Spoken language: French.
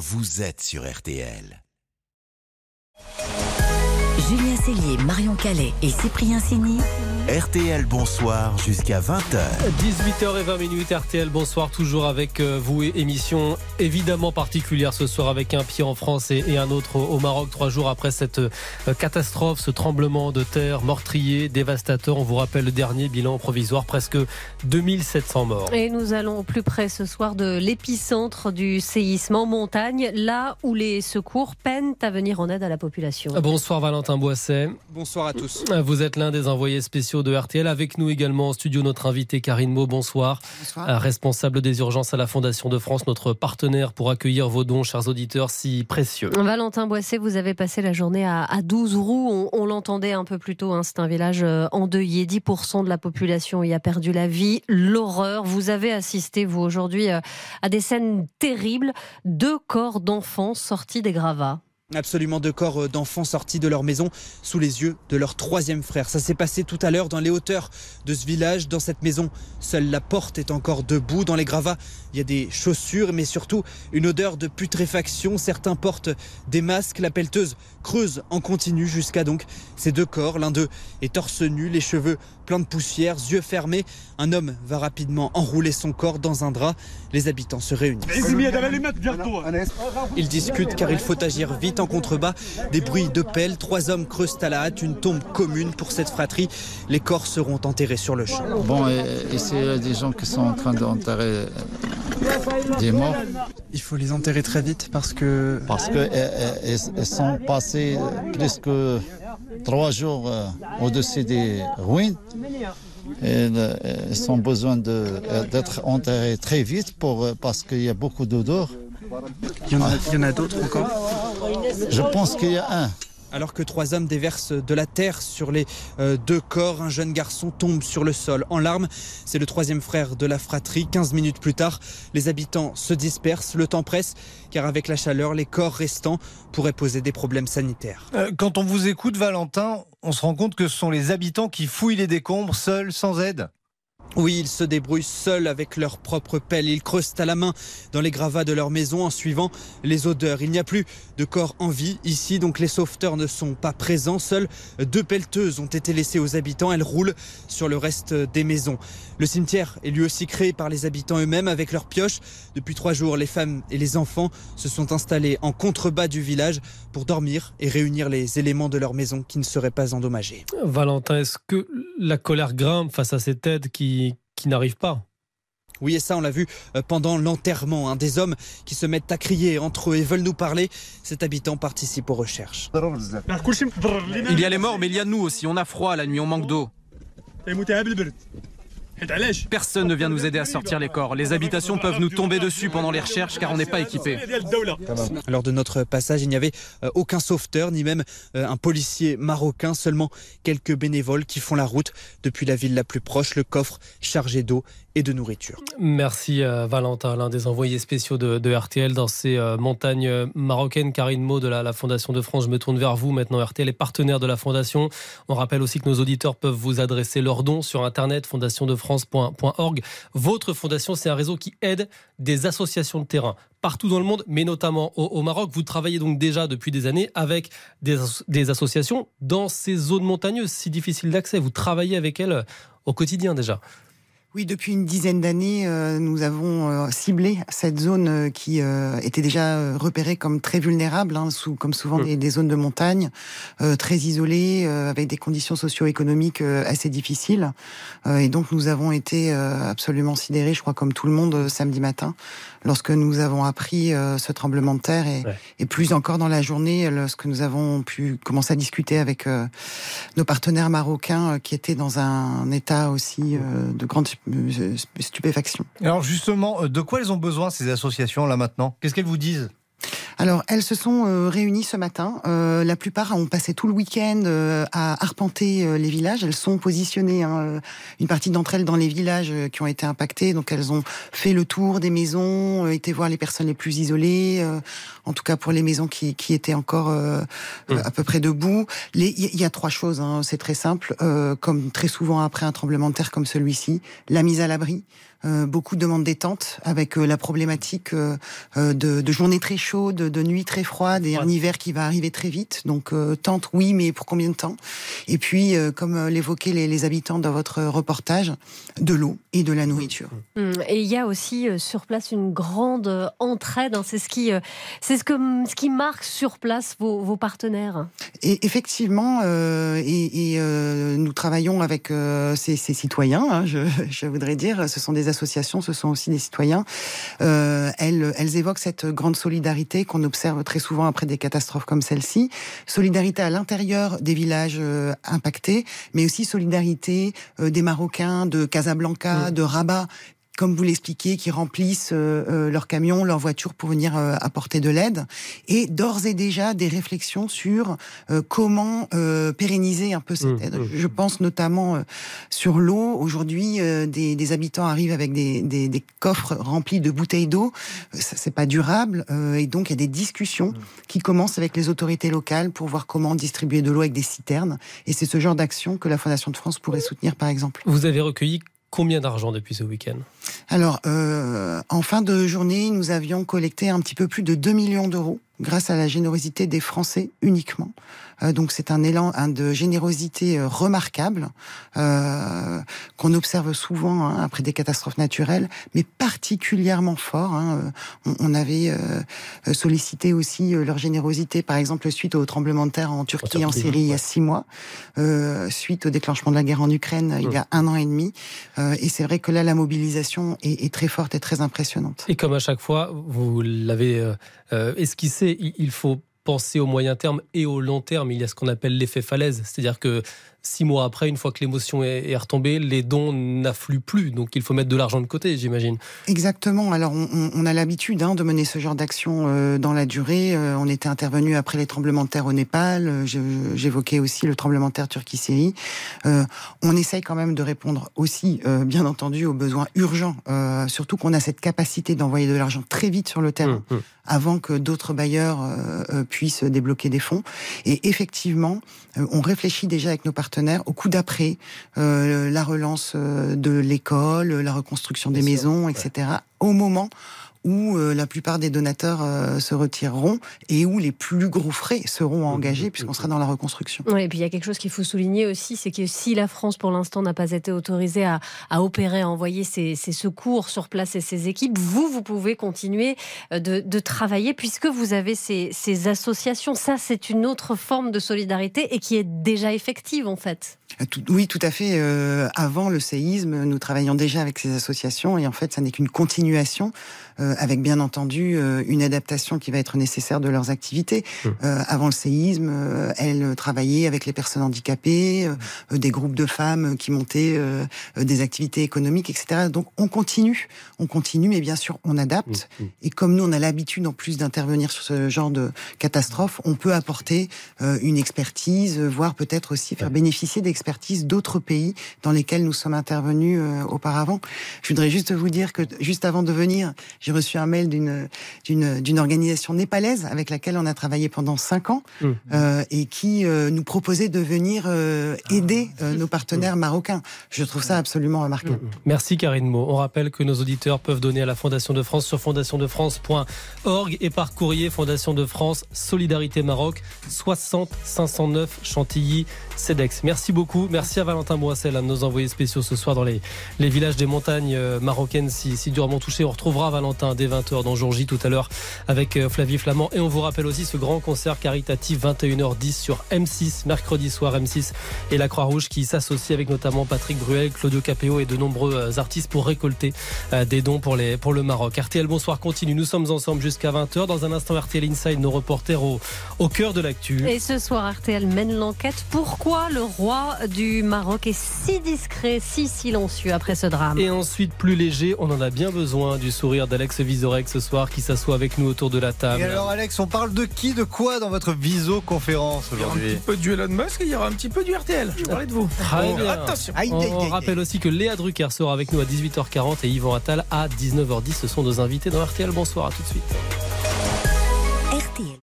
vous êtes sur RTL. Julien Cellier, Marion Calais et Cyprien Sini. RTL Bonsoir jusqu'à 20h. 18h20 RTL Bonsoir toujours avec euh, vous émission évidemment particulière ce soir avec un pied en France et, un autre au Maroc trois jours après cette euh, catastrophe, ce tremblement de terre meurtrier, dévastateur. On vous rappelle le dernier bilan provisoire, presque 2700 morts. Et nous allons au plus près ce soir de l'épicentre du séisme en montagne, là où les secours peinent à venir en aide à la population. Bonsoir Valentin Boisset. Bonsoir à tous. Vous êtes l'un des envoyés spéciaux de RTL. Avec nous également en studio notre invité Karine Mo, bonsoir. bonsoir. Euh, responsable des urgences à la Fondation de France, notre partenaire pour accueillir vos dons, chers auditeurs, si précieux. Valentin Boisset, vous avez passé la journée à, 12 roues. On, l'entendait un peu plus tôt, hein, c'est un village euh, endeuillé. 10% de la population y a perdu la vie. L'horreur. Vous avez assisté, vous, aujourd'hui, euh, à des scènes terribles. Deux corps d'enfants sortis des gravats. Absolument deux corps euh, d'enfants sortis de leur maison sous les yeux de leur troisième frère. Ça s'est passé tout à l'heure dans les hauteurs de ce village. Dans cette maison, seule la porte est encore debout. Dans les gravats, il y a des chaussures, mais surtout une odeur de putréfaction. Certains portent des masques. La pelleteuse creuse en continu jusqu'à donc ces deux corps. L'un d'eux est torse nu, les cheveux pleins de poussière, yeux fermés. Un homme va rapidement enrouler son corps dans un drap. Les habitants se réunissent. Ils discutent car il faut agir vite en contrebas. Des bruits de pelle. Trois hommes creusent à la hâte une tombe commune pour cette fratrie. Les corps seront enterrés sur le champ. Bon, et, ici, il y a des gens qui sont en train d'enterrer euh, des morts. Il faut les enterrer très vite parce que. Parce qu'ils sont passés plus que trois jours euh, au-dessus des ruines. Ils ont besoin d'être enterrés très vite pour, euh, parce qu'il y a beaucoup d'odeur. Il y en a, a d'autres encore Je pense qu'il y a un alors que trois hommes déversent de la terre sur les euh, deux corps. Un jeune garçon tombe sur le sol en larmes. C'est le troisième frère de la fratrie. 15 minutes plus tard, les habitants se dispersent. Le temps presse car avec la chaleur, les corps restants pourraient poser des problèmes sanitaires. Euh, quand on vous écoute, Valentin, on se rend compte que ce sont les habitants qui fouillent les décombres seuls, sans aide oui, ils se débrouillent seuls avec leur propre pelle. Ils creusent à la main dans les gravats de leur maison en suivant les odeurs. Il n'y a plus de corps en vie ici, donc les sauveteurs ne sont pas présents. Seules deux pelleteuses ont été laissées aux habitants. Elles roulent sur le reste des maisons. Le cimetière est lui aussi créé par les habitants eux-mêmes avec leurs pioches. Depuis trois jours, les femmes et les enfants se sont installés en contrebas du village pour dormir et réunir les éléments de leur maison qui ne seraient pas endommagés. Valentin, est-ce que la colère grimpe face à cette aide qui qui, n'arrivent pas? Oui, et ça, on l'a vu euh, pendant l'enterrement. Des hommes qui se mettent à crier entre eux et veulent nous parler. Cet habitant participe aux recherches. Il y a les morts, mais il y a nous aussi. On a froid la nuit, on manque d'eau. Personne ne vient nous aider à sortir les corps. Les habitations peuvent nous tomber dessus pendant les recherches car on n'est pas équipé. Lors de notre passage, il n'y avait euh, aucun sauveteur, ni même euh, un policier marocain, seulement quelques bénévoles qui font la route depuis la ville la plus proche, le coffre chargé d'eau et de nourriture. Merci euh, Valentin, l'un des envoyés spéciaux de, RTL dans ces montagnes marocaines. Karine Mo de la, Fondation de France, je me tourne vers vous maintenant. RTL est partenaire de la Fondation. On rappelle aussi que nos auditeurs peuvent vous adresser leurs dons sur Internet, Fondation de France France.org. Votre fondation, c'est un réseau qui aide des associations de terrain partout dans le monde, mais notamment au, Maroc. Vous travaillez donc déjà depuis des années avec des associations dans ces zones montagneuses si difficiles d'accès. Vous travaillez avec elles au quotidien déjà. Oui, depuis une dizaine d'années, euh, nous avons euh, ciblé cette zone euh, qui était déjà repérée comme très vulnérable, hein, sous, comme souvent mmh. des, zones de montagne, très isolées, avec des conditions socio-économiques assez difficiles. et donc nous avons été absolument sidérés, je crois comme tout le monde, samedi matin, lorsque nous avons appris ce tremblement de terre, et, et, plus encore dans la journée, lorsque nous avons pu commencer à discuter avec nos partenaires marocains qui étaient dans un état aussi de grande stupéfaction. Alors justement, euh, de quoi elles ont besoin ces associations là maintenant? Qu'est-ce qu'elles vous disent? Alors, elles se sont euh, réunies ce matin. Euh, la plupart ont passé tout le week-end euh, à arpenter les villages. Elles sont positionnées, hein, une partie d'entre elles dans les villages qui ont été impactés. Donc, elles ont fait le tour des maisons, été voir les personnes les plus isolées, en tout cas pour les maisons qui, qui étaient encore mmh. à peu près debout. Il y, a trois choses, hein, c'est très simple. comme très souvent après un tremblement de terre comme celui-ci, la mise à l'abri. Euh, beaucoup de demandes détente avec euh, la problématique euh, de, de, journées très chaudes, de nuits très froides et un hiver qui va arriver très vite. Donc tente, oui, mais pour combien de temps? Et puis, comme l'évoquaient les, les, habitants dans votre reportage, de l'eau et de la nourriture. Hum, et il y a aussi sur place une grande entraide. Hein. C'est ce qui, c'est ce que, ce qui marque sur place vos, vos partenaires. Et effectivement, et, et nous travaillons avec ces, ces, citoyens. Hein, je, je voudrais dire, ce sont des associations, ce sont aussi des citoyens. Euh, elles, elles évoquent cette grande solidarité qu'on observe très souvent après des catastrophes comme celle-ci. Solidarité à l'intérieur des villages euh, impactés, mais aussi solidarité euh, des Marocains de Casablanca, mmh. de Rabat, comme vous l'expliquez, qui remplissent euh, euh, leurs camions, leurs voitures pour venir euh, apporter de l'aide, et d'ores et déjà des réflexions sur comment pérenniser un peu cette mmh, aide. Mmh. Je pense notamment sur l'eau. Aujourd'hui, des, des, habitants arrivent avec des, des, des coffres remplis de bouteilles d'eau. Ça, c'est pas durable, et donc il y a des discussions mmh. qui commencent avec les autorités locales pour voir comment distribuer de l'eau avec des citernes. Et c'est ce genre d'action que la Fondation de France pourrait soutenir, par exemple. Vous avez recueilli Combien d'argent depuis ce week-end? Alors, euh, en fin de journée, nous avions collecté un petit peu plus de 2 millions d'euros grâce à la générosité des Français uniquement. Euh, donc c'est un élan de générosité euh, remarquable euh, qu'on observe souvent hein, après des catastrophes naturelles, mais particulièrement fort. Hein. On, avait sollicité aussi leur générosité, par exemple suite au tremblement de terre en Turquie, en, Syrie il y a six mois, suite au déclenchement de la guerre en Ukraine il y a un an et demi. et c'est vrai que là la mobilisation est, est, très forte et très impressionnante. Et comme à chaque fois, vous l'avez esquissé, il faut penser au moyen terme et au long terme. Il y a ce qu'on appelle l'effet falaise. C'est-à-dire que six mois après, une fois que l'émotion est, retombée, les dons n'affluent plus. Donc il faut mettre de l'argent de côté, j'imagine. Exactement. Alors on, a l'habitude hein, de mener ce genre d'action euh, dans la durée. Euh, on était intervenu après les tremblements de terre au Népal. Euh, j'évoquais aussi le tremblement de terre Turquie-Syrie. on essaye quand même de répondre aussi, bien entendu, aux besoins urgents. surtout qu'on a cette capacité d'envoyer de l'argent très vite sur le terrain. Hum, hum. avant que d'autres bailleurs puissent débloquer des fonds. Et effectivement, on réfléchit déjà avec nos partenaires au coup d'après, euh, la relance euh, de l'école, la reconstruction des maisons, etc. Au moment où euh, la plupart des donateurs euh, se retireront et où les plus gros frais seront engagés puisqu'on sera dans la reconstruction. Oui, et puis il y a quelque chose qu'il faut souligner aussi, c'est que si la France pour l'instant n'a pas été autorisée à, à opérer, à envoyer ses, ses, secours sur place et ses équipes, vous, vous pouvez continuer euh, de, de travailler puisque vous avez ces, ces associations. Ça, c'est une autre forme de solidarité et qui est déjà effective en fait. oui, tout à fait. avant le séisme, nous travaillions déjà avec ces associations et en fait, ça n'est qu'une continuation. Euh, avec bien entendu euh, une adaptation qui va être nécessaire de leurs activités. Mmh. Euh, avant le séisme, elles travaillaient avec les personnes handicapées, des groupes de femmes qui montaient des activités économiques, etc. Donc on continue, on continue, mais bien sûr on adapte. Mmh. Mmh. Et comme nous on a l'habitude en plus d'intervenir sur ce genre de catastrophe, on peut apporter une expertise, voire peut-être aussi faire bénéficier d'expertise d'autres pays dans lesquels nous sommes intervenus auparavant. Je voudrais juste vous dire que juste avant de venir, j'ai reçu un mail d'une d'une organisation népalaise avec laquelle on a travaillé pendant cinq ans mmh. euh, et qui euh, nous proposait de venir euh, aider ah. nos partenaires marocains. Je trouve ça absolument remarquable. Mmh. Merci Karine Mo. On rappelle que nos auditeurs peuvent donner à la Fondation de France sur fondationdefrance.org et par courrier Fondation de France Solidarité Maroc 60 509 Chantilly CEDEX. Merci beaucoup. Merci à Valentin Boissel, à nos envoyés spéciaux ce soir dans les, les villages des montagnes marocaines si, si durement touchés. On retrouvera Valentin dès 20h dans Jour tout à l'heure avec euh, Flavie Flamand. Et on vous rappelle aussi ce grand concert caritatif 21h10 sur M6, mercredi soir M6 et la Croix-Rouge qui s'associe avec notamment Patrick Bruel, Claudio Capéo et de nombreux euh, artistes pour récolter euh, des dons pour, les, pour le Maroc. RTL Bonsoir continue. Nous sommes ensemble jusqu'à 20h. Dans un instant, RTL Inside, nos reporters au, au cœur de l'actu. Et ce soir, RTL mène l'enquête. Pourquoi le roi du Maroc est si discret, si silencieux après ce drame Et ensuite, plus léger, on en a bien besoin du sourire d'Alex Alex Vizorek ce soir qui s'assoit avec nous autour de la table. Et alors Alex, on parle de qui, de quoi dans votre visioconférence aujourd'hui Il y aura un petit peu du Elon Musk et il y aura un petit peu du RTL. Je parlais de vous. Très bien. Attention. On rappelle aussi que Léa Drucker sera avec nous à 18h40 et Yvan Attal à 19h10. Ce sont nos invités dans RTL. Bonsoir, à tout de suite. RTL.